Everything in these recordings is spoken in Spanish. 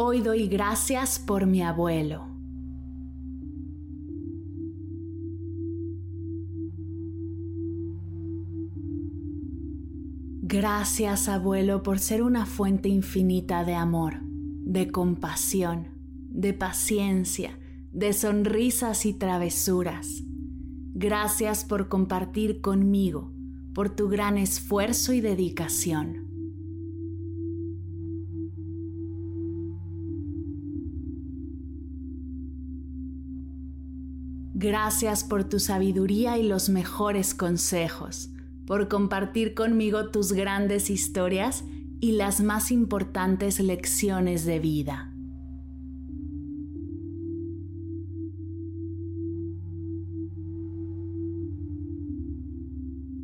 Hoy doy gracias por mi abuelo. Gracias abuelo por ser una fuente infinita de amor, de compasión, de paciencia, de sonrisas y travesuras. Gracias por compartir conmigo, por tu gran esfuerzo y dedicación. Gracias por tu sabiduría y los mejores consejos, por compartir conmigo tus grandes historias y las más importantes lecciones de vida.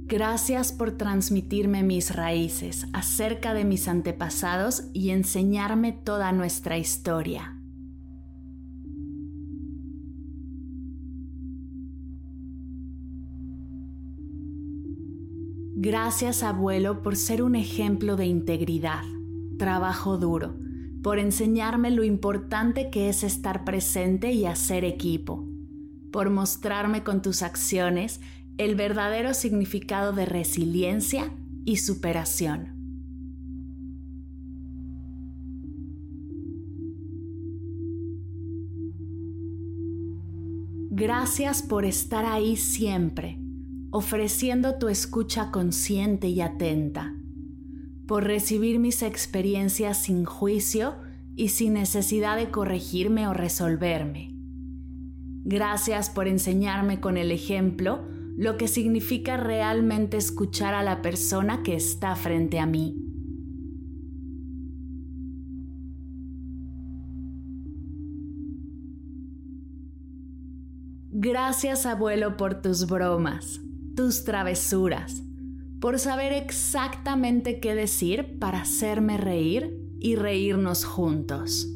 Gracias por transmitirme mis raíces acerca de mis antepasados y enseñarme toda nuestra historia. Gracias abuelo por ser un ejemplo de integridad, trabajo duro, por enseñarme lo importante que es estar presente y hacer equipo, por mostrarme con tus acciones el verdadero significado de resiliencia y superación. Gracias por estar ahí siempre ofreciendo tu escucha consciente y atenta, por recibir mis experiencias sin juicio y sin necesidad de corregirme o resolverme. Gracias por enseñarme con el ejemplo lo que significa realmente escuchar a la persona que está frente a mí. Gracias abuelo por tus bromas, tus travesuras, por saber exactamente qué decir para hacerme reír y reírnos juntos.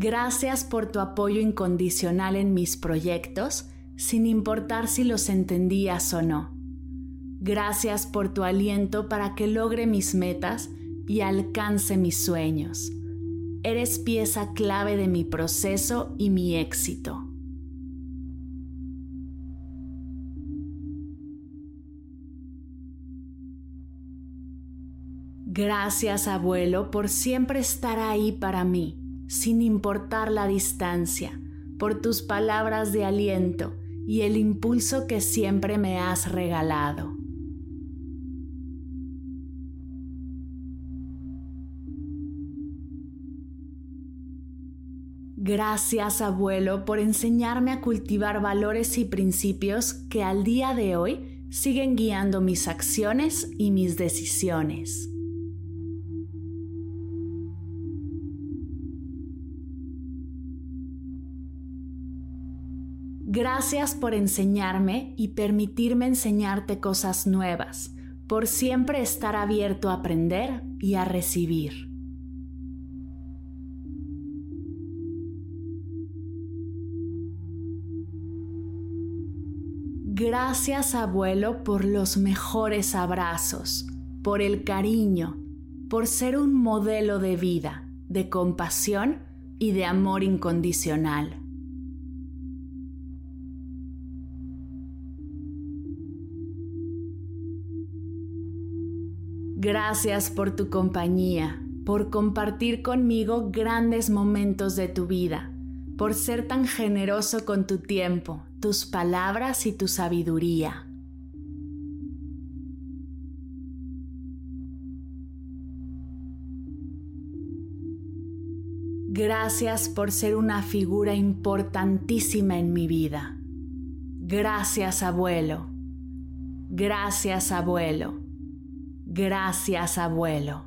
Gracias por tu apoyo incondicional en mis proyectos, sin importar si los entendías o no. Gracias por tu aliento para que logre mis metas y alcance mis sueños. Eres pieza clave de mi proceso y mi éxito. Gracias abuelo por siempre estar ahí para mí, sin importar la distancia, por tus palabras de aliento y el impulso que siempre me has regalado. Gracias abuelo por enseñarme a cultivar valores y principios que al día de hoy siguen guiando mis acciones y mis decisiones. Gracias por enseñarme y permitirme enseñarte cosas nuevas, por siempre estar abierto a aprender y a recibir. Gracias abuelo por los mejores abrazos, por el cariño, por ser un modelo de vida, de compasión y de amor incondicional. Gracias por tu compañía, por compartir conmigo grandes momentos de tu vida, por ser tan generoso con tu tiempo, tus palabras y tu sabiduría. Gracias por ser una figura importantísima en mi vida. Gracias abuelo. Gracias abuelo. Gracias, abuelo.